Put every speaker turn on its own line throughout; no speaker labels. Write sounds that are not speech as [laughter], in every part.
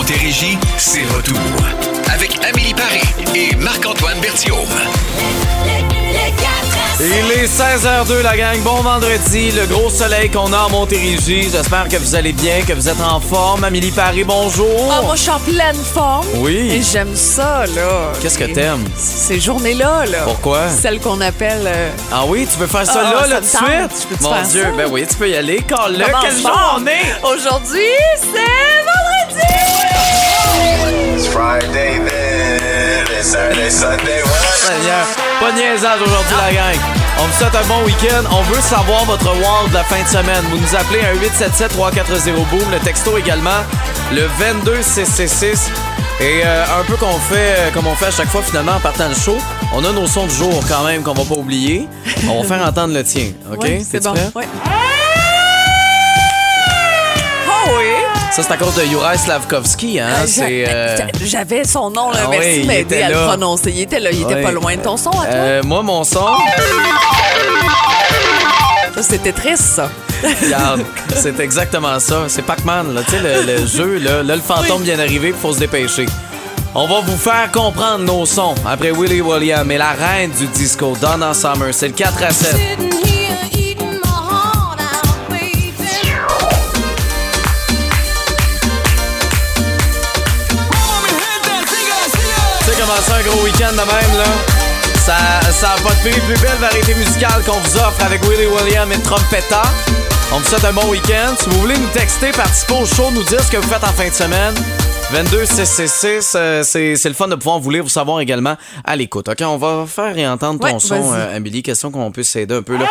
Montérégie, c'est retour. Avec Amélie Paris et Marc-Antoine Berthiaume.
Il est 16h02, la gang. Bon vendredi. Le gros soleil qu'on a en Montérégie. J'espère que vous allez bien, que vous êtes en forme. Amélie Paris, bonjour.
Ah, moi, je suis en pleine forme.
Oui.
Et j'aime ça, là.
Qu'est-ce que t'aimes?
Ces journées-là, là.
Pourquoi?
Celles qu'on appelle. euh,
Ah oui, tu veux faire ça
Ah,
là,
ça
là,
me
tout de
tente.
suite?
Peux-tu
Mon
faire
Dieu,
ça?
ben oui, tu peux y aller. Call-le.
commence
Quel jour
fort.
on est?
Aujourd'hui, c'est!
It's Friday then, it's Saturday, Sunday, what?
Seigneur, pas de niaisage aujourd'hui, la gang. On vous souhaite un bon week-end. On veut savoir votre wall de la fin de semaine. Vous nous appelez à 877-340-BOOM. Le texto également, le 22666. Et euh, un peu qu'on fait, euh, comme on fait à chaque fois finalement en partant le show, on a nos sons du jour quand même qu'on va pas oublier. On va faire [laughs] entendre le tien, OK?
Ouais, c'est bon.
prêt?
Ouais. Oh oui!
Ça, c'est à cause de Juraj Slavkovski, hein?
Euh,
c'est... euh,
j'a- J'avais son nom, là.
Ah
Merci
oui,
de
il
m'aider
était
à le prononcer. Il était là. Il était pas loin de ton son, à toi?
euh, moi, mon son,
Ça, c'était triste, ça.
regarde, [laughs] c'est exactement ça. C'est Pac-Man, là. Tu sais, le, le [laughs] jeu, là, là, le fantôme vient d'arriver, il faut se dépêcher. On va vous faire comprendre nos sons après Willie William et la reine du disco, Donna Summer. C'est le 4 à 7. Week-end de même, là? Ça, ça a pas de prix. Plus belle variété musicale qu'on vous offre avec Willie William et Trompetta. On vous souhaite un bon week-end. Si vous voulez nous texter, participer au show, nous dire ce que vous faites en fin de semaine. 22 666, euh, c'est c'est le fun de pouvoir vous lire, vous savoir également à l'écoute. OK, on va faire réentendre ton
Ouais,
son, euh, Amélie. Question qu'on puisse s'aider un peu, là.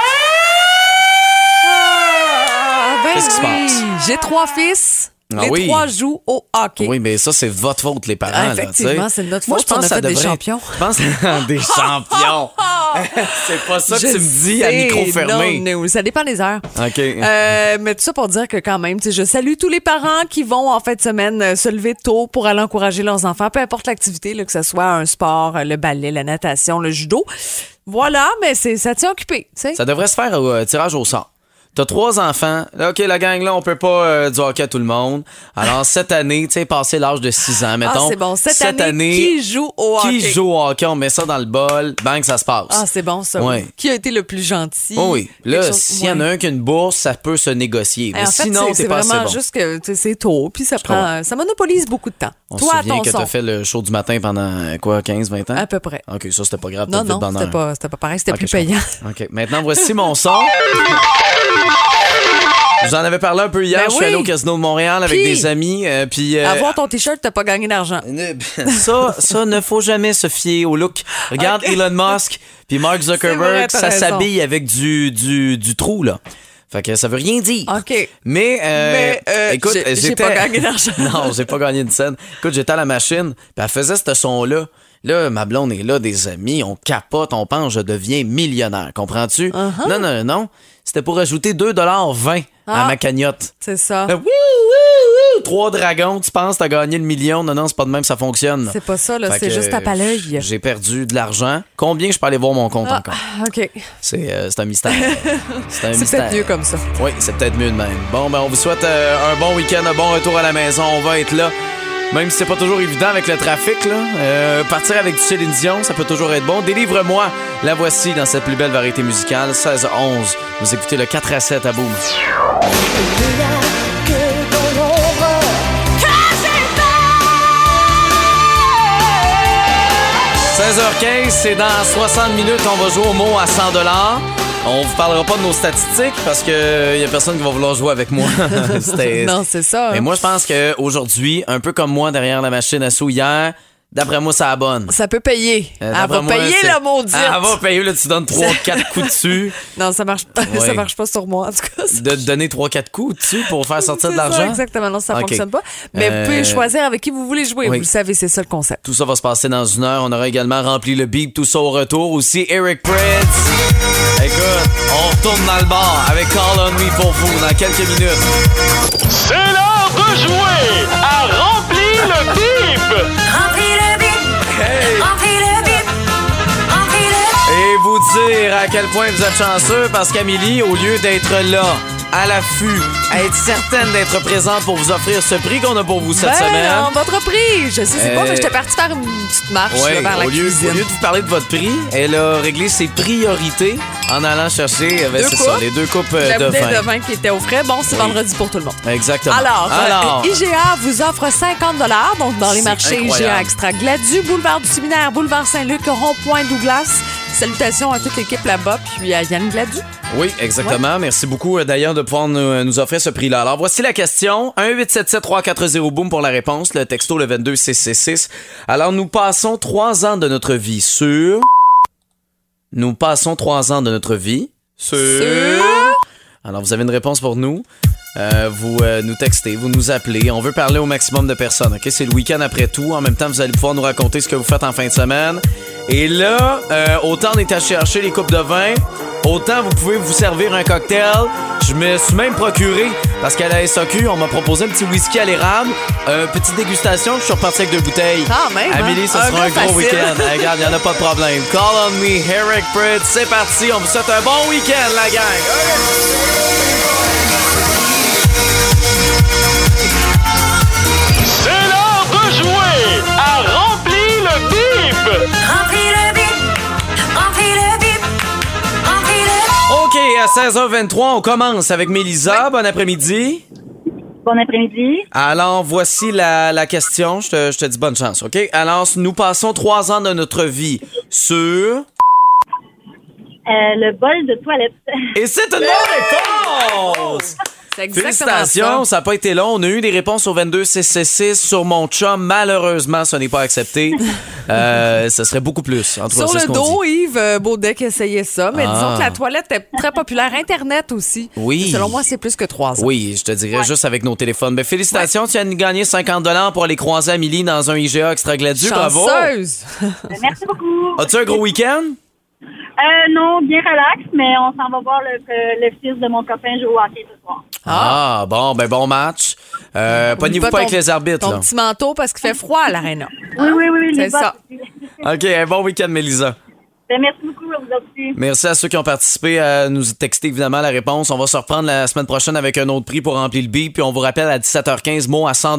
Ah, ben
Qu'est-ce qui se passe?
J'ai trois fils.
Ah
les
oui.
trois jouent au hockey.
Oui, mais ça, c'est votre faute, les parents.
Effectivement, c'est notre
Moi,
faute,
je pense
a fait des champions.
Je pense [laughs] des champions. [laughs] c'est pas ça que
Je
tu me dis à micro fermé.
Non, non, ça dépend des heures.
OK.
Euh, mais tout ça pour dire que quand même, je salue tous les parents qui vont en fin de semaine euh, se lever tôt pour aller encourager leurs enfants, peu importe l'activité, que ce soit un sport, euh, le ballet, la natation, le judo. Voilà, mais c'est ça tient occupé.
Ça devrait se faire au euh, tirage au sort. T'as trois enfants. Là, OK, la gang, là, on peut pas euh, du hockey à tout le monde. Alors, [laughs] cette année, tu sais, passer l'âge de 6 ans, mettons.
ah, c'est bon. Cette, année, qui joue au hockey?
qui joue au hockey? On met ça dans le bol. Bang, ça se passe.
Ah, c'est bon, ça.
Ouais.
Qui a été le plus gentil?
Oh oui. Là, s'il y en a un qui a une bourse, ça peut se négocier. Mais
en fait,
sinon,
c'est-
pas
vraiment
bon.
juste que c'est tôt, puis ça prend, ça monopolise beaucoup de temps.
On
Toi,
se souvient que t'as fait le show du matin pendant, quoi, 15, 20 ans?
À peu près.
OK, ça, c'était pas grave.
Non, non, c'était pas, pas pareil, c'était plus payant.
OK, maintenant, voici mon son. [laughs] Je vous en avais parlé un peu hier.
Ben
je suis
oui.
allé au Casino de Montréal avec
Puis,
des amis. euh, puis, euh,
Avoir ton t-shirt, t'as pas gagné d'argent. [laughs]
ça, ça ne faut jamais se fier au look. Regarde Elon Musk puis Mark
vrai,
Zuckerberg, ça s'habille avec du, du, du trou, là. Fait que ça veut rien dire.
OK.
Mais, euh,
Mais, euh,
écoute,
j'ai- pas gagné d'argent. [laughs]
non, j'ai pas gagné une scène. Écoute, j'étais à la machine, puis elle faisait ce son-là. Là, ma blonde est là, des amis, on capote, on pense, je deviens millionnaire. Comprends-tu?
Uh-huh.
Non, non, non. C'était pour ajouter 2,20 à
Ah.
ma cagnotte.
C'est ça.
Là, wouh, wouh, wouh, Trois dragons, tu penses, t'as gagné le million. Non, non, c'est pas de même, ça fonctionne.
C'est pas ça, là, c'est juste à l'œil.
J'ai perdu de l'argent. Combien je peux aller voir mon compte
Ah,
encore?
OK.
C'est euh, c'est un mystère. [laughs] C'est un
peut-être mieux comme ça.
Oui, c'est peut-être mieux de même. Bon, ben, on vous souhaite euh, un bon week-end, un bon retour à la maison. On va être là. Même si c'est pas toujours évident avec le trafic, là, euh, partir avec du Céline Dion, ça peut toujours être bon. Délivre-moi, la voici dans cette plus belle variété musicale, 16 à 11. Vous écoutez le 4 à 7 à Boom. 16h15, c'est dans 60 minutes, on va jouer au mot à 100 On vous parlera pas de nos statistiques parce que y a personne qui va vouloir jouer avec moi. [laughs]
Non, c'est ça.
Mais moi, je pense qu'aujourd'hui, un peu comme moi derrière la machine à sous hier, d'après moi, ça abonne.
Ça peut payer.
Euh,
Elle
d'après
va
moi,
payer le maudit.
Ah, Elle va payer, là, tu donnes 3-4 [laughs] coups dessus.
Non, ça marche pas.
Ouais.
Ça marche pas sur moi, en tout cas.
De te donner 3-4 coups dessus pour faire [laughs] sortir de l'argent?
exactement. Non, ça
Ok.
fonctionne pas. Mais
Euh,
vous pouvez choisir avec qui vous voulez jouer.
oui.
Vous le savez, c'est ça le concept.
Tout ça va se passer dans une heure. On aura également rempli le beat, tout ça au retour. Aussi, Eric Pritz. Écoute, on retourne dans le bar avec Call on Me pour vous dans quelques minutes.
C'est l'heure de jouer à Remplir le
Et vous dire à quel point vous êtes chanceux parce qu'Amélie, au lieu d'être là, à l'affût, être certaine d'être présente pour vous offrir ce prix qu'on a pour vous cette
Ben,
semaine.
votre prix. Je sais, c'est pas,
Euh,
mais j'étais partie faire une petite marche
Ouais,
là, vers la
au, lieu,
cuisine.
au lieu de vous parler de votre prix, elle a réglé ses priorités en allant chercher euh, ben,
Deux
ça, les deux coupes euh,
la
de vin.
de vin qui était au frais. Bon, c'est
Oui.
vendredi pour tout le monde.
Exactement.
Alors, euh, IGA vous offre 50 donc dans les marchés
incroyable.
IGA Extra Gladu, boulevard du Séminaire, boulevard Saint-Luc, rond-point Douglas. Salutations à toute l'équipe là-bas, puis à Yann Gladu.
oui, exactement. Merci beaucoup euh, d'ailleurs de pouvoir nous, nous offrir ce prix-là. Alors, voici la question. 1-877-340-BOOM pour la réponse. Le texto, le 22666. Alors, nous passons trois ans de notre vie sur... Nous passons trois ans de notre vie sur... Alors, vous avez une réponse pour nous? Euh, vous euh, nous textez, vous nous appelez. On veut parler au maximum de personnes. Ok, c'est le week-end après tout. En même temps, vous allez pouvoir nous raconter ce que vous faites en fin de semaine. Et là, euh, autant on est à chercher les coupes de vin, autant vous pouvez vous servir un cocktail. Je me suis même procuré parce qu'à la SAQ, on m'a proposé un petit whisky à l'érable, euh, petite dégustation. Je suis reparti avec deux bouteilles.
Quand même, hein?
Amélie, ça
Un
sera un gros week-end. [laughs] Regarde, il n'y en a pas de problème. Call on me, Eric Britt. C'est parti. On vous souhaite un bon week-end, la gang.
Remplis le bip,
remplis le bip, remplis le
OK, à 16h23, on commence avec Mélisa. Bon après-midi.
Bon après-midi.
Alors, voici la, la question. Je te, je te dis bonne chance, OK? Alors, nous passons trois ans de notre vie sur...
Euh, le bol de toilette.
Et c'est une bonne réponse! Félicitations,
ça.
n'a pas été long. On a eu des réponses au 22666 sur mon chum. Malheureusement, ce n'est pas accepté. [laughs] euh, ce serait beaucoup plus. En
Sur le dos,
dit.
Yves euh, Baudet qui essayait ça, mais
Ah.
disons que la toilette est très populaire. Internet aussi.
Oui.
Selon moi, c'est plus que trois ans.
Oui, je te dirais juste avec nos téléphones. Mais félicitations, tu as gagné 50 pour aller croiser Amélie dans un IGA extra gladu. Bravo! [laughs]
Merci beaucoup.
As-tu un gros week-end?
Euh, non, bien relax, mais on s'en va voir le, euh, le fils de mon copain jouer au hockey ce soir.
Ah, bon, ben bon match. Euh, Pognez-vous
Oublie
pas
ton-
avec les arbitres,
Ton
là.
petit manteau parce qu'il fait froid à l'aréna.
Oui, oui, oui,
C'est
les bottes
ça.
OK, un bon week-end, Mélisa.
Ben, merci beaucoup à vous aussi.
Merci à ceux qui ont participé à nous texter évidemment la réponse. On va se reprendre la semaine prochaine avec un autre prix pour remplir le bip. Puis on vous rappelle à 17h15, mot à 100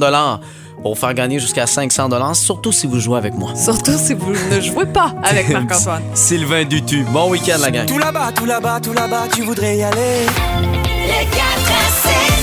pour faire gagner jusqu'à 500 surtout si vous jouez avec moi.
Surtout si vous ne jouez pas avec [laughs] Marc-Antoine.
Sylvain Dutu. Bon week-end, la gang.
Tout là-bas, tout là-bas, tout là-bas, tu voudrais y aller.
Le 4 à 7.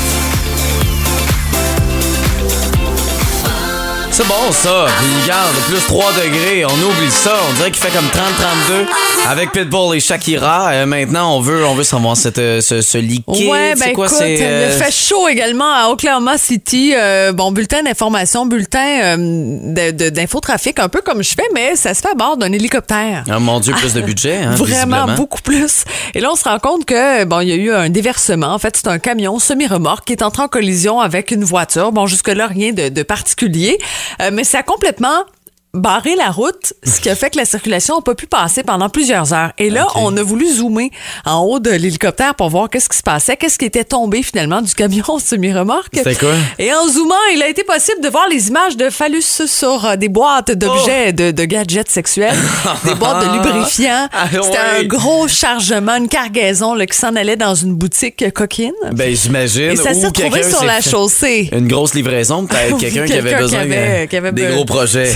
C'est bon, ça. Puis regarde, plus 3 degrés. On oublie ça. On dirait qu'il fait comme 30-32 avec Pitbull et Shakira. Euh, maintenant, on veut, on veut savoir cette, euh, ce, ce liquide.
Ouais, ben
c'est quoi,
écoute,
c'est, euh,
il fait chaud également à Oklahoma City. Euh, bon, bulletin d'information, bulletin euh, d'infotrafic, un peu comme je fais, mais ça se fait à bord d'un hélicoptère.
Oh mon Dieu, plus de [laughs] budget, hein,
Vraiment beaucoup plus. Et là, on se rend compte que bon, il y a eu un déversement. En fait, c'est un camion semi-remorque qui est entré en collision avec une voiture. Bon, jusque-là, rien de, de particulier. Euh, mais ça complètement barré la route, ce qui a fait que la circulation n'a pas pu passer pendant plusieurs heures. Et là, on a voulu zoomer en haut de l'hélicoptère pour voir qu'est-ce qui se passait, qu'est-ce qui était tombé finalement du camion [laughs] semi-remorque.
C'était quoi?
Et en zoomant, il a été possible de voir les images de phallus sur euh, des boîtes d'objets, de, de gadgets sexuels, des boîtes de lubrifiants. [laughs]
Ah,
C'était
ouais.
un gros chargement, une cargaison là, qui s'en allait dans une boutique coquine.
Ben, j'imagine.
Et ça s'est retrouvé
quelqu'un
sur la chaussée.
Une grosse livraison, peut-être [laughs] quelqu'un qui avait besoin
qui avait- qui avait
des gros projets.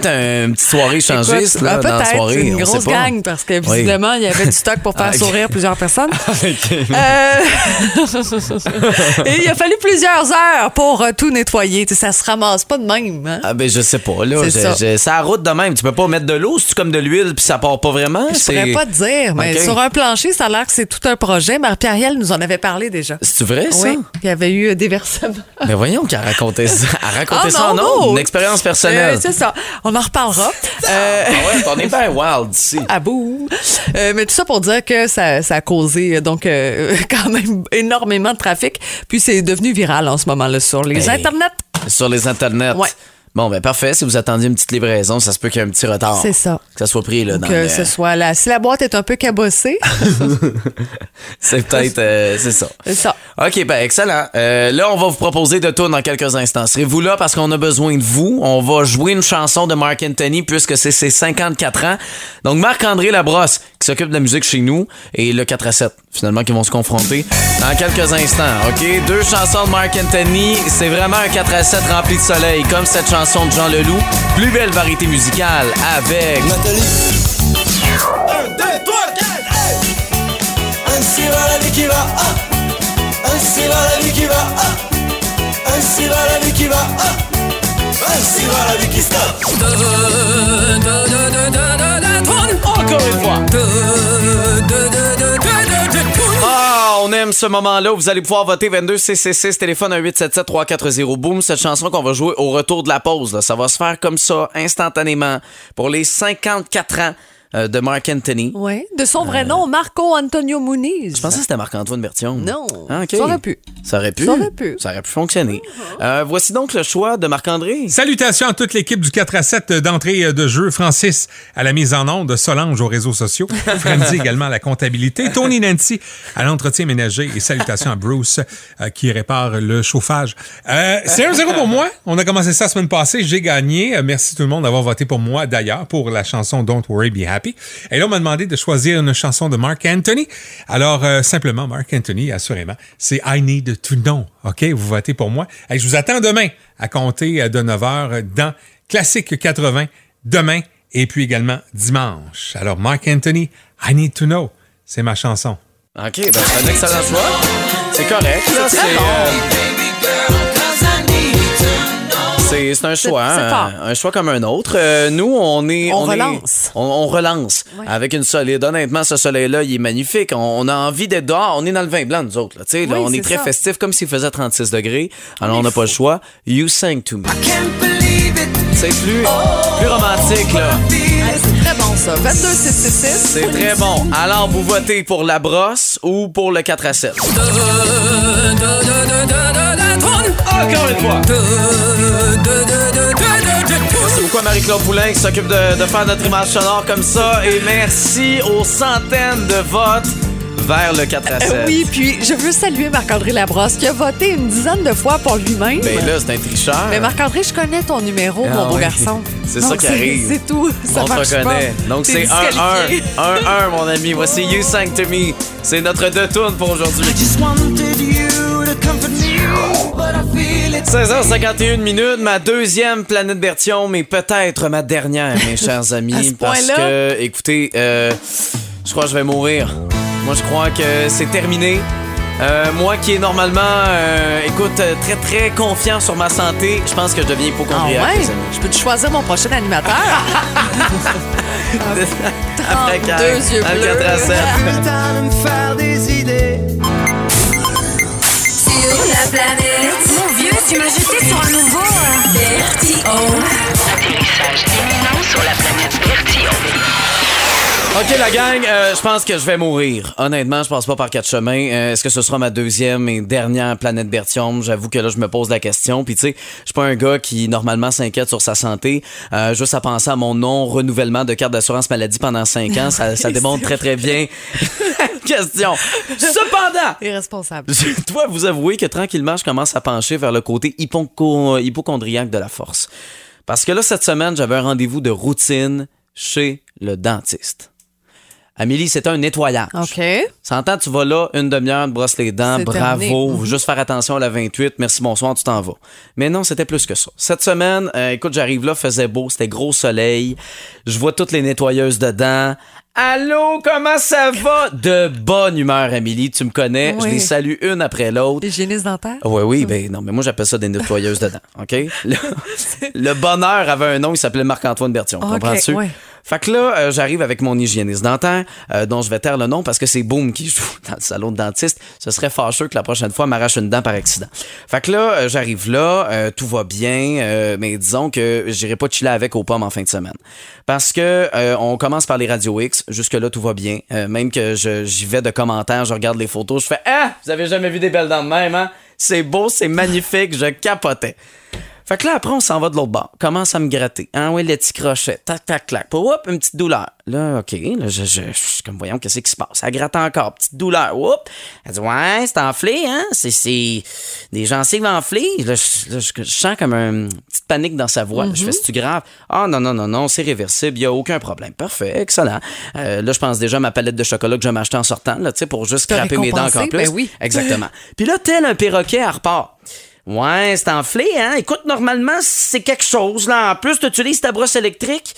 Peut-être un- une petite soirée échangiste
Écoute,
là,
ben,
dans la soirée.
une
on
grosse
pas.
gang parce que visiblement il y avait du stock pour faire [laughs]
Ah,
sourire plusieurs personnes. [laughs]
Ok.
Euh, [laughs] Et il a fallu plusieurs heures pour euh, tout nettoyer. Tu sais, ça se ramasse pas de même. hein?
Ah ben je sais pas là, Je-
ça.
je- ça route de même. Tu peux pas mettre de l'eau, c'est comme de l'huile puis ça part pas vraiment?
Je pourrais pas te dire, mais sur un plancher, ça a l'air que c'est tout un projet. Marie-Pierre nous en avait parlé déjà.
C'est vrai ça?
Oui, il y avait eu des versements.
Mais voyons qu'elle racontait ça. Elle racontait
Ah,
ça en
non,
une expérience personnelle.
Euh, c'est ça. On en reparlera. [laughs] Euh,
Ah ouais, on est bien wild ici. [laughs]
à bout. Euh, mais tout ça pour dire que ça, ça a causé euh, donc euh, [laughs] quand même énormément de trafic. Puis c'est devenu viral en ce moment-là sur les
Hey.
internets.
Sur les internets.
Ouais.
Bon, ben parfait. Si vous attendiez une petite livraison, ça se peut qu'il y ait un petit retard.
C'est ça.
Que ça soit pris là, dans
Que
le-
ce soit là. Si la boîte est un peu cabossée, [laughs]
C'est peut-être... euh, c'est ça.
c'est ça.
OK, ben excellent. Euh, là, on va vous proposer de tourner dans quelques instants. Serez-vous là parce qu'on a besoin de vous? On va jouer une chanson de Mark Anthony puisque c'est ses 54 ans. Donc, Marc-André Labrosse, qui s'occupe de la musique chez nous, et le 4 à 7, finalement, qui vont se confronter dans quelques instants. OK? Deux chansons de Mark Anthony. C'est vraiment un 4 à 7 rempli de soleil, comme cette chanson de Jean Leloup. Plus belle variété musicale avec...
Nathalie. Un, deux, trois, quatre, hey! Ainsi va la vie qui va, ah! Ainsi va la vie qui va, ah! Ainsi va la vie qui va, ah! Ainsi va la vie qui stop!
Encore une fois. On aime ce moment-là. Où vous allez pouvoir voter 22 CC6 téléphone à 877 340 boom. Cette chanson qu'on va jouer au retour de la pause ça va se faire comme ça instantanément pour les 54 ans euh, de Mark Anthony.
Oui. De son vrai nom, Marco Antonio Muniz.
Euh. Je pensais que c'était Marc-Antoine Berthiaume.
Non.
Ah, ok.
Ça aurait pu.
Ça aurait pu.
Ça aurait pu.
Ça aurait pu fonctionner. Euh, voici donc le choix de Marc-André.
Salutations à toute l'équipe du 4 à 7 d'entrée de jeu. Francis à la mise en onde, Solange aux réseaux sociaux, [laughs] Frenzy également à la comptabilité, Tony Nancy à l'entretien ménager et salutations à Bruce euh, qui répare le chauffage. Euh, c'est 1-0 pour moi. On a commencé ça la semaine passée. J'ai gagné. Euh, merci tout le monde d'avoir voté pour moi d'ailleurs pour la chanson Don't Worry Be Happy. Et là, on m'a demandé de choisir une chanson de Mark Anthony. Alors, euh, simplement, Mark Anthony, assurément, c'est I Need to Know. OK? Vous votez pour moi. Et je vous attends demain à compter euh, de 9h dans Classique 80, demain et puis également dimanche. Alors, Mark Anthony, I Need to Know, c'est ma chanson.
OK, ben c'est un excellent choix. C'est correct. là, C'est euh, c'est- c'est un choix,
c'est
hein,
fort.
un choix comme un autre. Euh, nous, on est,
On relance.
on, on relance
Ouais.
avec une solide. Honnêtement, ce soleil-là, il est magnifique. On, on a envie d'être dehors. On est dans le vin blanc, nous autres. Là, Tu sais, là,
Oui,
on est très
ça.
festif, comme s'il faisait 36 degrés. Alors, on n'a pas le choix. You sang to me. C'est plus, plus romantique, là.
C'est très bon, ça. 22 666.
C'est très bon. Alors, vous votez pour la brosse ou pour le 4 à 7? Encore une fois. Merci beaucoup à Marie-Claude Poulain qui s'occupe de, de faire notre image sonore comme ça. Et merci aux centaines de votes vers le 4 à 7.
Euh, oui, puis je veux saluer Marc-André Labrosse qui a voté une dizaine de fois pour lui-même.
Ben là, c'est un tricheur.
Mais Marc-André, je connais ton numéro,
Ah
mon beau
ouais.
garçon.
C'est ça qui arrive.
C'est tout. Ça
On te reconnaît.
pas.
Donc c'est 1-1.
disqualifié.
1-1, mon ami. Voici You Sang to Me. C'est notre deux tournes pour aujourd'hui. 16h51 minutes, ma deuxième planète Bertion, mais peut-être ma dernière, mes [laughs] chers amis.
À ce
parce que, écoutez, euh, je crois que je vais mourir. Moi, je crois que c'est terminé. Euh, moi qui est normalement, euh, écoute, très très confiant sur ma santé, je pense que je deviens
Ah
hypochondriaque,
ouais?
les amis.
Je peux te choisir mon prochain animateur? [laughs]
Après
32
quatre-
yeux
à
bleus.
4 à 7.
Sur la planète. Mon vieux, tu m'as jeté sur un nouveau. euh, Bertillon.
Atterrissage imminent sur la planète Bertillon.
OK, la gang, euh, je pense que je vais mourir. Honnêtement, je passe pas par quatre chemins. Euh, Est-ce que ce sera ma deuxième et dernière planète Bertium? J'avoue que là, je me pose la question. Puis tu sais, je suis pas un gars qui, normalement, s'inquiète sur sa santé. Euh, juste à penser à mon non-renouvellement de carte d'assurance maladie pendant cinq ans, ça, ça [laughs] démontre très, très bien [laughs] question. Cependant, [laughs]
Irresponsable.
je dois vous avouer que tranquillement, je commence à pencher vers le côté hypochondriaque de la force. Parce que là, cette semaine, j'avais un rendez-vous de routine chez le dentiste. Amélie, c'était un nettoyage.
OK.
S'entend, tu vas là, une demi-heure, te brosses les dents,
C'est
bravo.
Mhm.
juste faire attention à la 28, merci, bonsoir, tu t'en vas. Mais non, c'était plus que ça. Cette semaine, euh, écoute, j'arrive là, faisait beau, c'était gros soleil, je vois toutes les nettoyeuses dedans. Allô, comment ça va? De bonne humeur, Amélie, tu me connais, je
Oui.
les salue une après l'autre.
Hygiéniste dentaire?
Oui, oui, ben non, mais moi j'appelle ça des nettoyeuses dedans, OK? Le, [laughs] le bonheur avait un nom, il s'appelait Marc-Antoine Bertion,
OK,
comprends-tu?
ouais.
Fait que là, euh, j'arrive avec mon hygiéniste dentaire, euh, dont je vais taire le nom parce que c'est Boom qui joue [laughs] dans le salon de dentiste. Ce serait fâcheux que la prochaine fois, m'arrache une dent par accident. Fait que là, euh, j'arrive là, tout va bien, mais disons que j'irai pas chiller avec aux pommes en fin de semaine. Parce que on commence par les Radio X, jusque-là, tout va bien. Même que j'y vais de commentaires, je regarde les photos, je fais « Ah! Vous avez jamais vu des belles dents de même, hein? C'est beau, c'est magnifique, je capotais. » Fait que là, après, on s'en va de l'autre bord. Commence à me gratter. Ah oui, le petit crochet. Tac, tac, clac. Oup, une petite douleur. Là, OK. Là, je, je, comme, voyons, qu'est-ce qui se passe? Elle gratte encore. Petite douleur. Oup. Elle dit, ouais, c'est enflé, hein? C'est, c'est des gencives enflées. Là, je, là, je- je sens comme une petite panique dans sa voix. Je fais, c'est-tu grave? Ah, non, non, non, non, c'est réversible. Il n'y a aucun problème. Parfait. Excellent. Euh, là, je pense déjà à ma palette de chocolat que je vais m'acheter en sortant, là, tu sais, pour juste craper mes dents encore plus.
Ben oui.
Exactement. Puis là, tel un perroquet, elle repart. Ouais, c'est enflé, hein? Écoute, normalement, c'est quelque chose, là. En plus, tu utilises ta brosse électrique.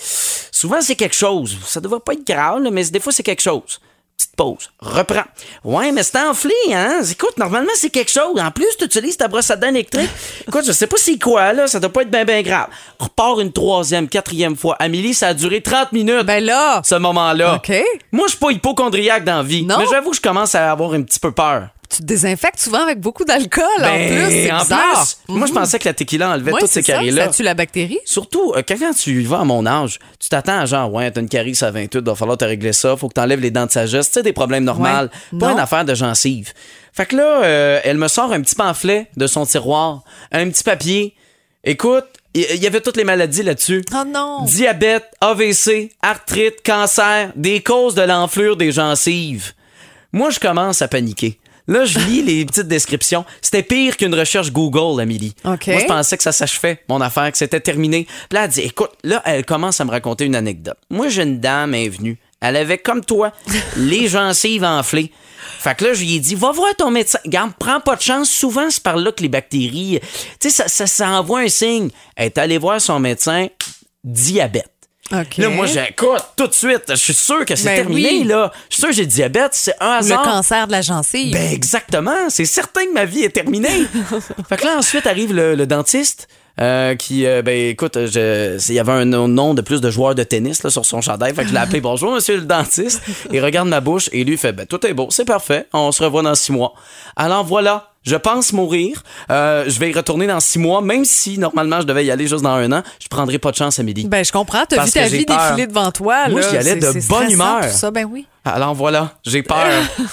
Souvent, c'est quelque chose. Ça devrait pas être grave, là, mais des fois, c'est quelque chose. Petite pause. Reprends. Ouais, mais c'est enflé, hein? Écoute, normalement, c'est quelque chose. En plus, tu utilises ta brosse à dents électrique. [laughs] Écoute, je sais pas c'est quoi, là. Ça doit pas être bien, bien grave. Repars une troisième, quatrième fois. Amélie, ça a duré 30 minutes.
Ben là.
Ce moment-là.
OK.
Moi, je suis pas hypochondriaque dans la vie.
Non?
Mais j'avoue que je commence à avoir un petit peu peur.
Tu te désinfectes souvent avec beaucoup d'alcool en
Ben,
plus. C'est
en
bizarre.
plus, moi, je pensais que la tequila enlevait
Ouais,
toutes ces caries-là.
Ça tue la bactérie.
Surtout, euh, quand, tu y vas à mon âge, tu t'attends à genre, ouais, t'as une carie à 28, va falloir te régler ça, faut que t'enlèves les dents de sagesse, tu sais, des problèmes normaux,
Ouais.
pas
Non.
une affaire de gencive. Fait que là, euh, elle me sort un petit pamphlet de son tiroir, un petit papier. Écoute, il il y avait toutes les maladies là-dessus.
Oh non.
Diabète, AVC, arthrite, cancer, des causes de l'enflure des gencives. Moi, je commence à paniquer. Là, je lis les petites descriptions. C'était pire qu'une recherche Google, Amélie.
OK.
Moi, je pensais que ça s'achevait, mon affaire, que c'était terminé. Puis là, elle dit, écoute, là, elle commence à me raconter une anecdote. Moi, j'ai une dame est venue. Elle avait, comme toi, [laughs] les gencives enflées. Fait que là, je lui ai dit, va voir ton médecin. Garde, prends pas de chance. Souvent, c'est par là que les bactéries, tu sais, ça, ça, ça envoie un signe. Elle est allée voir son médecin, diabète. Là, moi, j'écoute tout de suite. Je suis sûr que c'est
Ben
terminé,
oui.
là. Je suis sûr que j'ai le diabète. C'est un
Le
hasard.
cancer de la gencive.
Ben exactement, c'est certain que ma vie est terminée. [laughs] fait que là ensuite arrive le, le dentiste euh, qui euh, ben écoute, il y avait un nom de plus de joueurs de tennis là, sur son chandail, fait que je l'ai appelé bonjour monsieur le dentiste. Il regarde ma bouche et lui fait ben tout est beau, c'est parfait, on se revoit dans six mois. Alors voilà. Je pense mourir. Euh, je vais y retourner dans six mois, même si normalement je devais y aller juste dans un an. Je prendrai pas de chance, Amélie.
Ben, je comprends. T'as vu ta vie défiler devant toi.
Moi, j'y allais de bonne humeur.
tout ça, ben oui.
Alors voilà, j'ai peur. [laughs]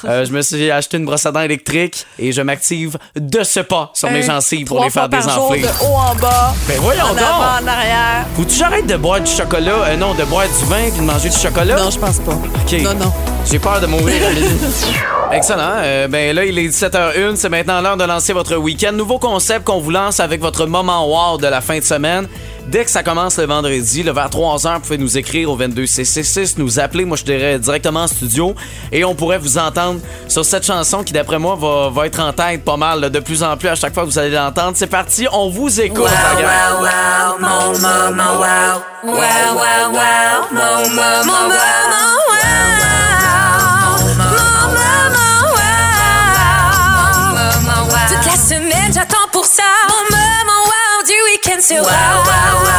Euh, je me suis acheté une brosse à dents électrique et je m'active de ce pas sur mes gencives pour les faire désenfler.
de haut en bas.
Ben voyons
en
donc.
avant, en arrière.
Faut-tu que j'arrête de boire du chocolat? Euh, non, de boire du vin puis de manger du chocolat?
Non, je pense pas.
OK.
Non, non.
J'ai peur de mourir, Amélie. [laughs] Excellent. Euh, ben là, il est 17h01. C'est maintenant l'heure de lancer votre week-end. Nouveau concept qu'on vous lance avec votre moment wow de la fin de semaine. Dès que ça commence le vendredi, le vers 3h, vous pouvez nous écrire au 22666, nous appeler, moi je dirais directement en studio, et on pourrait vous entendre sur cette chanson qui, d'après moi, va, va être en tête pas mal, là, de plus en plus à chaque fois que vous allez l'entendre. C'est parti, on vous écoute.
Du week-end sur wow, wow, wow.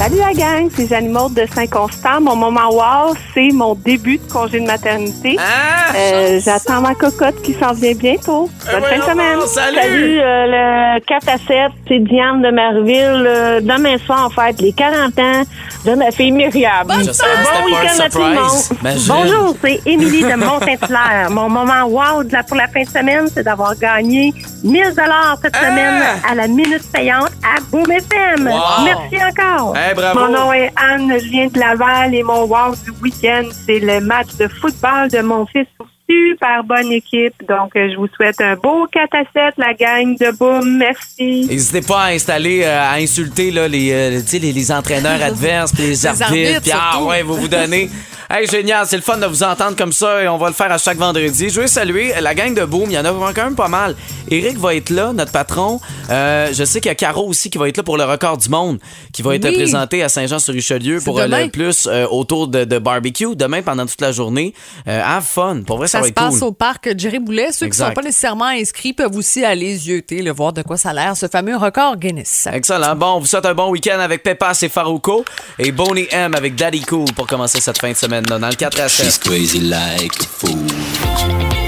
Salut la gang, c'est Jeanne Maud de Saint-Constant. Mon moment wow, c'est mon début de congé de maternité.
Ah!
Euh, J'attends ma cocotte qui s'en vient bientôt. Bonne fin de semaine.
donc, salut!
euh, le 4 à 7, c'est Diane de Merville. Euh, demain soir, on fête les 40 ans de ma fille Myriam. Bon week-end à tout le
surprise.
monde.
Imagine.
Bonjour, c'est Émilie de Mont-Saint-Hilaire. Mon moment wow de la- pour la fin de semaine, c'est d'avoir gagné 1000 dollars cette
Ah!
semaine à la minute payante à Boom FM.
Wow!
Merci encore.
Eh.
Mon nom est Anne, je viens de Laval et mon wow du week-end, c'est le match de football de mon fils. Super bonne équipe. Donc, euh, je vous souhaite un beau 4 à 7, la gang de Boom. Merci.
N'hésitez pas à installer, euh, à insulter là, les, euh, les, les entraîneurs adverses, puis les, arbitres,
arbitres,
puis ah
surtout.
ouais, vous vous donnez. [laughs] Hey, génial, c'est le fun de vous entendre comme ça et on va le faire à chaque vendredi. Je veux saluer la gang de Boom, il y en a quand même pas mal. Eric va être là, notre patron. Euh, je sais qu'il y a Caro aussi qui va être là pour le record du monde, qui va être présenté à Saint-Jean-sur-Richelieu pour
demain.
le plus euh, autour de, de barbecue, demain pendant toute la journée. Euh, have fun, pour vrai, ça,
Ça se passe
cool.
au parc Jerry Boulet. Ceux qui ne sont pas nécessairement inscrits peuvent aussi aller zioter, le voir de quoi ça a l'air, ce fameux record Guinness.
Excellent. Bon, on vous souhaite un bon week-end avec Pepas et Farouko et Boney M avec Daddy Cool pour commencer cette fin de semaine dans le 4 à 7.
She's crazy like a fool.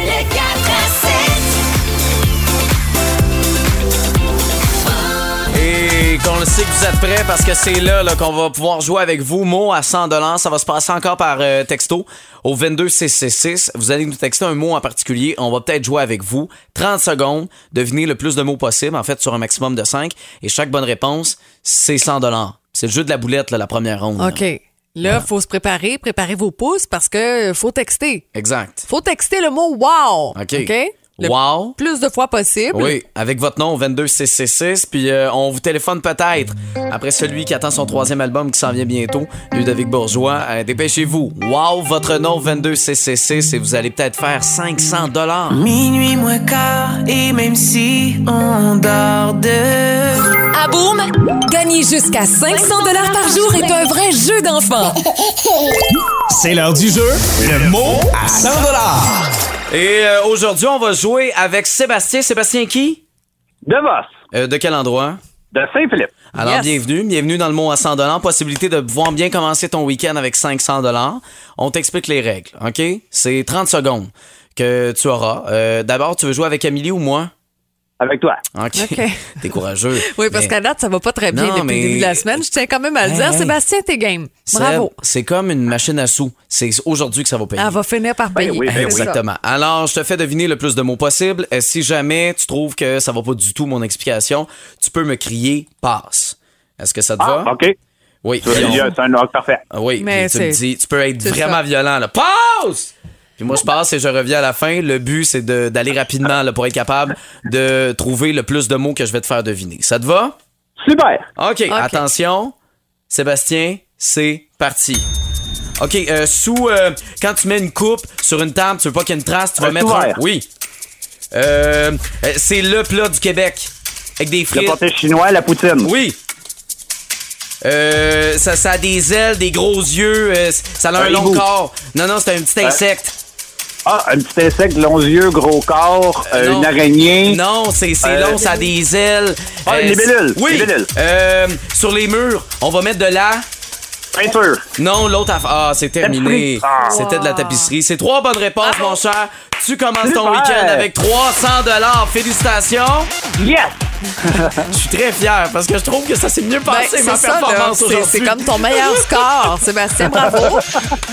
À 7.
Et et qu'on le sait que vous êtes prêts parce que c'est là, là, qu'on va pouvoir jouer avec vous. Mot à 100 Ça va se passer encore par euh, texto au 22666. Vous allez nous texter un mot en particulier. On va peut-être jouer avec vous. 30 secondes. Devinez le plus de mots possible, en fait, sur un maximum de 5. Et chaque bonne réponse, c'est 100 C'est le jeu de la boulette, là, la première ronde. là.
OK. Là, faut se préparer, préparez vos pouces parce que faut texter.
Exact.
Faut texter le mot wow.
OK?
Le
Wow.
Plus de fois possible.
Oui, avec votre nom au 22666. Puis euh, on vous téléphone peut-être après celui qui attend son troisième album qui s'en vient bientôt, Ludovic Bourgeois. Euh, Dépêchez-vous. Wow, votre nom au 22666 et vous allez peut-être faire 500 dollars.
Minuit moins quart, et même si on dort de.
À Boom, gagner jusqu'à 500 dollars par jour est un vrai jeu d'enfant.
C'est l'heure du jeu. Le mot à 100
Et euh, aujourd'hui, on va jouer avec Sébastien. Sébastien qui?
De Vos.
Euh, de quel endroit?
De Saint-Philippe.
Alors,
Yes.
bienvenue. Bienvenue dans le mot à 100 Possibilité de pouvoir bien commencer ton week-end avec 500 On t'explique les règles, OK? C'est 30 secondes que tu auras. Euh, D'abord, tu veux jouer avec Amélie ou moi?
Avec toi.
OK. [laughs] T'es courageux.
Oui, parce
Mais-
qu'à date, ça va pas très bien
Non,
depuis
mais-
le début de la semaine. Je tiens quand même à le
Hey,
dire.
hey.
Sébastien, t'es game. Bravo.
C'est comme une machine à sous. C'est aujourd'hui que ça va payer.
Elle va finir par payer.
Ben
C'est ça.
Exactement. Alors, je te fais deviner le plus de mots possible. Et si jamais tu trouves que ça va pas du tout mon explication, tu peux me crier passe. Est-ce que ça te va?
Ah, OK.
Oui.
C'est un rock parfait.
Ah oui,
Mais
tu me dis, tu peux être vraiment
ça.
violent. Là. Passe! Puis moi, je passe et je reviens à la fin. Le but, c'est de- d'aller rapidement là, pour être capable de trouver le plus de mots que je vais te faire deviner. Ça te va?
Super.
OK, attention. Sébastien, c'est parti. OK, euh, sous... euh, quand tu mets une coupe sur une table, tu veux pas qu'il y ait une trace, tu vas
Un
mettre... Un... Oui. Euh, euh, c'est le plat du Québec. Avec des
Le
frites.
pâté chinois, la poutine.
Oui. Euh, ça, ça a des ailes, des gros yeux, euh, ça a un,
Un
long
hibou.
corps. Non, non, c'est un petit
Euh,
insecte.
Ah, un petit insecte, longs yeux, gros corps, euh,
non.
une araignée.
Non, c'est c'est
Euh,
long, ça a des ailes.
Ah, les
c'est-
libellules,
Oui. Euh, sur les murs, on va mettre de la...
Peinture.
Non, l'autre aff- Ah, c'est terminé.
Ah.
C'était de la tapisserie. C'est trois bonnes réponses, mon cher. Tu commences ton week-end avec 300 dollars. Félicitations.
Yes!
Je suis très fier parce que je trouve que ça s'est mieux
Ben,
passé, ma
ça,
performance
C'est-
aujourd'hui.
C'est comme ton meilleur score. [laughs] Sébastien, bravo.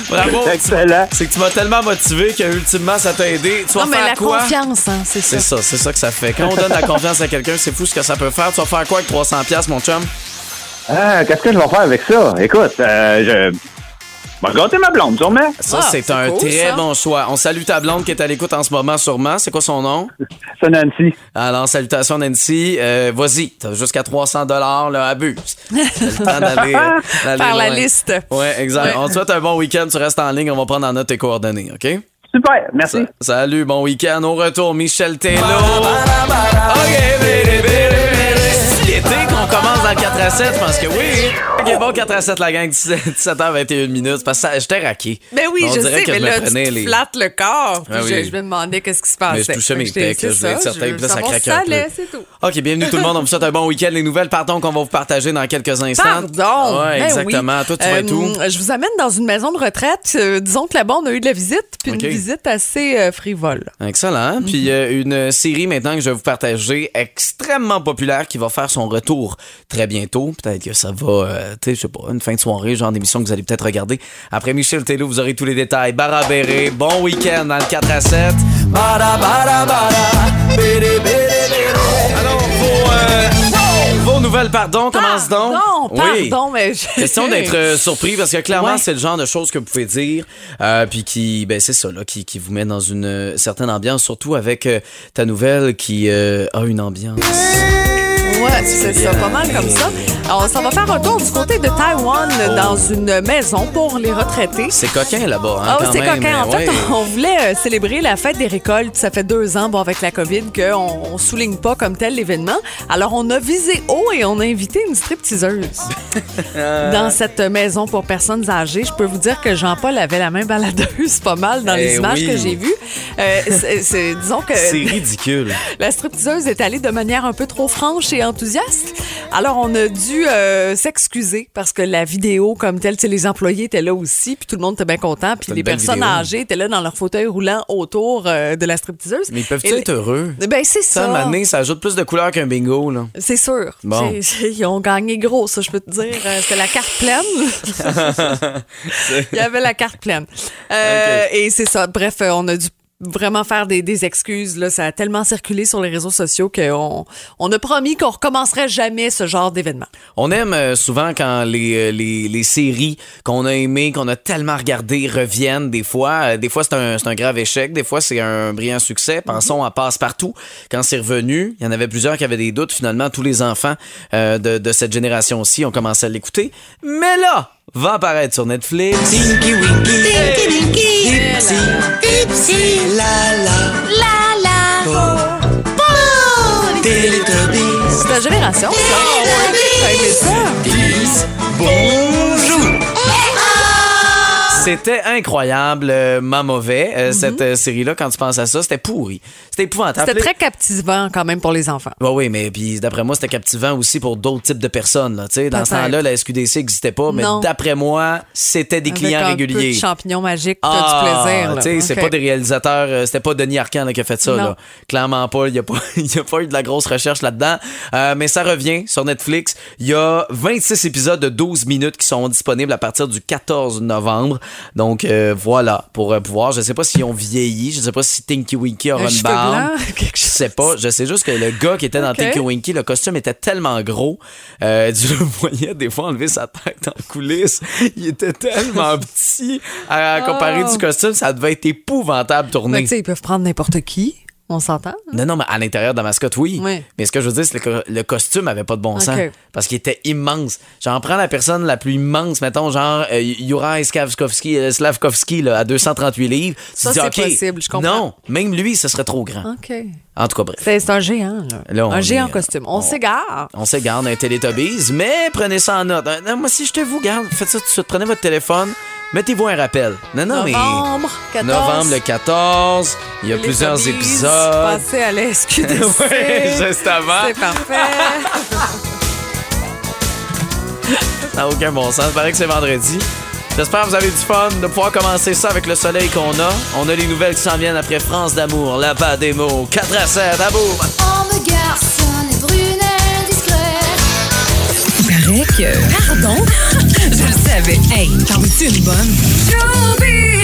Bravo.
Excellent.
C'est que tu m'as tellement motivé que ultimement ça t'a aidé. Tu vas
Non, mais
faire
la
quoi?
confiance, hein, c'est ça.
C'est ça, c'est ça que ça fait. Quand on donne la confiance à quelqu'un, c'est fou ce que ça peut faire. Tu vas faire quoi avec 300 pièces, mon chum?
Ah, qu'est-ce que je vais faire avec ça? Écoute, euh, je. Gâter ma blonde, sûrement.
Ça,
Ah,
c'est un
cool,
très
ça.
bon choix. On salue ta blonde qui est à l'écoute en ce moment, sûrement. C'est quoi son nom?
C'est Nancy.
Alors, salutations, Nancy. Euh, Vas-y, t'as jusqu'à 300 là, abuse. T'as le temps d'aller [laughs]
Faire la liste.
Ouais, exact.
Ouais.
On te souhaite un bon week-end. Tu restes en ligne. On va prendre en note tes coordonnées, OK?
Super, merci.
Sa- salut, bon week-end. Au retour, Michel Tello. OK, qu'on commence dans le 4 à 7. Je pense que oui. OK, bon, 4 à 7, la gang, 17h21 minutes. Parce que j'étais raqué.
Ben oui,
On
je sais,
que
mais
je
là, tu
les-
flattes le corps. Puis
Ah
je,
oui.
je me demandais qu'est-ce qui se passait.
Mais je touchais mes
que
pecs, je voulais être certain, là, ça craquait un peu.
c'est tout.
OK, bienvenue tout le monde. On vous souhaite un bon week-end. Les nouvelles, pardon, qu'on va vous partager dans quelques instants.
Pardon.
Ouais,
Ben
exactement.
oui.
Toi, tu vas où?
Euh, Je vous amène dans une maison de retraite. Euh, disons que là-bas, on a eu de la visite, puis une visite assez euh, frivole.
Excellent. Puis euh, une série maintenant que je vais vous partager extrêmement populaire qui va faire son retour très bientôt. Peut-être que ça va, euh, tu sais, je sais pas, une fin de soirée, genre d'émission que vous allez peut-être regarder. Après Michel Tello, vous aurez tous les détails. Barabéré, bon week-end dans le 4 à 7. Alors, vos, euh, vos nouvelles, pardon, commence donc.
Non,
Oui.
pardon, mais... je-
Question d'être euh, surpris parce que clairement
Ouais.
c'est le genre de choses que vous pouvez dire euh, puis qui ben c'est ça là qui, qui vous met dans une euh, certaine ambiance surtout avec euh, ta nouvelle qui euh, a une ambiance.
Ouais, c'est ça, pas mal comme ça. Alors, ça va faire un tour du côté de Taïwan
Oh.
dans une maison pour les retraités.
C'est coquin là-bas hein,
Ah oui,
quand
c'est coquin. En fait,
ouais.
on voulait euh, célébrer la fête des récoltes. Ça fait deux ans, bon, avec la COVID, qu'on on souligne pas comme tel l'événement. Alors, on a visé haut et on a invité une stripteaseuse [laughs] dans cette maison pour personnes âgées. Je peux vous dire que Jean-Paul avait la main baladeuse pas mal dans les
Eh
images
oui.
que j'ai vues. Euh, c'est- c'est- disons que
C'est ridicule. [laughs]
la stripteaseuse est allée de manière un peu trop franche et Alors, on a dû euh, s'excuser parce que la vidéo comme telle, les employés étaient là aussi, puis tout le monde était bien content, puis les personnes
vidéo.
âgées étaient là dans leur fauteuil roulant autour euh, de la stripteaseuse.
Mais ils peuvent
Et-
être heureux?
Ben, c'est
Ça,
ça.
donné, ça ajoute plus de couleurs qu'un bingo, là.
C'est sûr.
Bon.
Ils ont gagné gros, ça, je peux te dire. Euh, C'était la carte pleine. [laughs] Il y avait la carte pleine. Euh, Et c'est ça. Bref, on a dû vraiment faire des, des excuses. Là. Ça a tellement circulé sur les réseaux sociaux qu'on on a promis qu'on recommencerait jamais ce genre d'événement.
On aime euh, souvent quand les, euh, les, les séries qu'on a aimées, qu'on a tellement regardées reviennent des fois. Euh, des fois, c'est un, un grave échec. Des fois, c'est un brillant succès. Pensons à Passe-Partout. Quand c'est revenu, il y en avait plusieurs qui avaient des doutes. Finalement, tous les enfants euh, de, de cette génération-ci ont commencé à l'écouter. Mais là, va apparaître sur Netflix. Tinky Winky.
Tinky Winky. Ipsy. Ipsy. La la. La la. Teletubbies.
C'est ta génération, ça. T'as aimé ça?
Bonjour. C'était incroyable, euh, ma mauvais, euh, cette euh, série-là, quand tu penses à ça. C'était pourri. C'était épouvantable.
C'était très captivant quand même pour les enfants.
Ouais, oui, mais puis d'après moi, c'était captivant aussi pour d'autres types de personnes. Là, dans ce temps-là, la SQDC n'existait pas, mais d'après moi, c'était des
Avec
clients
un peu
réguliers.
de champignons magiques,
Ah,
du plaisir.
sais, c'est pas des réalisateurs, euh, c'était pas Denis Arcand là, qui a fait ça. Là. Clairement pas, il y a [laughs] a pas eu de la grosse recherche là-dedans. Euh, mais ça revient sur Netflix. Il y a 26 épisodes de 12 minutes qui sont disponibles à partir du 14 novembre. Donc euh, voilà, pour euh, pouvoir, je sais pas s'ils ont vieilli, je sais pas si Tinky Winky aura
Un
une barbe. [laughs] Je sais pas, je sais juste que le gars qui était dans. Tinky Winky, le costume était tellement gros, euh, tu le [laughs] voyais des fois enlever sa tête en coulisses. Il était tellement [laughs] petit à, à comparer
Oh.
du costume, ça devait être épouvantable
tu sais, ils peuvent prendre n'importe qui. On s'entend?
Non, non, mais à l'intérieur de la mascotte, oui.
Oui.
Mais ce que je veux dire, c'est que le, costume avait pas de bon sens. Parce qu'il était immense. Genre, prends la personne la plus immense, mettons, genre euh, Juraj Slavkovski, euh, Slavkovski là, à 238 livres.
Ça, c'est
OK,
possible, je comprends.
Non, même lui, ce serait trop grand.
OK.
En tout cas, bref.
C'est un géant, là. Un géant
est,
costume. On, s'égare.
On s'égare un Teletubbies, mais prenez ça en note. Euh, moi, si je te vous garde, faites ça tout de suite. Prenez votre téléphone, mettez-vous un rappel. Non, non, mais.
Novembre 14.
Novembre le 14. Il y a
Les
plusieurs épisodes.
Passez à la SQDC. [laughs]
Ouais, juste avant.
C'est parfait. [laughs]
Ça n'a aucun bon sens. Il paraît que c'est vendredi. J'espère que vous avez du fun de pouvoir commencer ça avec le soleil qu'on a. On a les nouvelles qui s'en viennent après France d'amour, la pas des mots, 4 à 7, à boum!
On me garçonne brune indiscrète.
Paraît que. Pardon? [laughs] Je le savais. Hey, t'en veux-tu une bonne?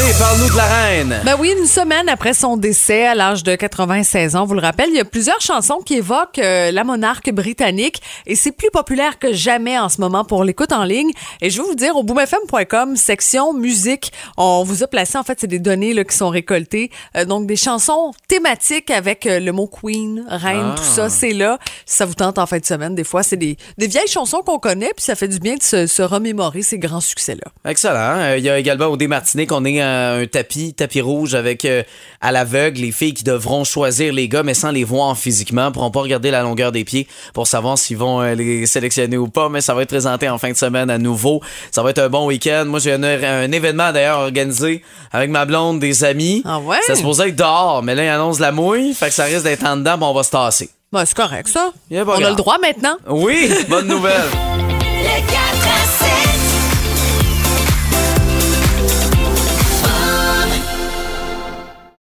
Allez, parle-nous de la reine!
Ben oui, une semaine après son décès à l'âge de 96 ans, vous le rappelle, il y a plusieurs chansons qui évoquent euh, la monarque britannique et c'est plus populaire que jamais en ce moment pour l'écoute en ligne. Et je vais vous dire, au boomfm.com, section musique, on vous a placé, en fait, c'est des données là, qui sont récoltées. Euh, donc, des chansons thématiques avec euh, le mot queen, reine,
Ah.
tout ça, c'est là. Ça vous tente en fin de semaine, des fois, c'est des, des vieilles chansons qu'on connaît, puis ça fait du bien de se, se remémorer ces grands succès-là.
Excellent. Il y a également au Martinique, on est un tapis, tapis rouge avec euh, à l'aveugle les filles qui devront choisir les gars, mais sans les voir physiquement, pourront pas regarder la longueur des pieds pour savoir s'ils vont euh, les sélectionner ou pas. Mais ça va être présenté en fin de semaine à nouveau. Ça va être un bon week-end. Moi, j'ai un, un événement d'ailleurs organisé avec ma blonde, des amis.
Ah ouais?
Ça supposé être dehors, mais là, il annonce la mouille, fait que ça risque d'être en dedans, mais on va se tasser.
Ben, c'est correct, ça.
A
On a le droit maintenant.
Oui, bonne nouvelle. [laughs]
Le 4 à 7.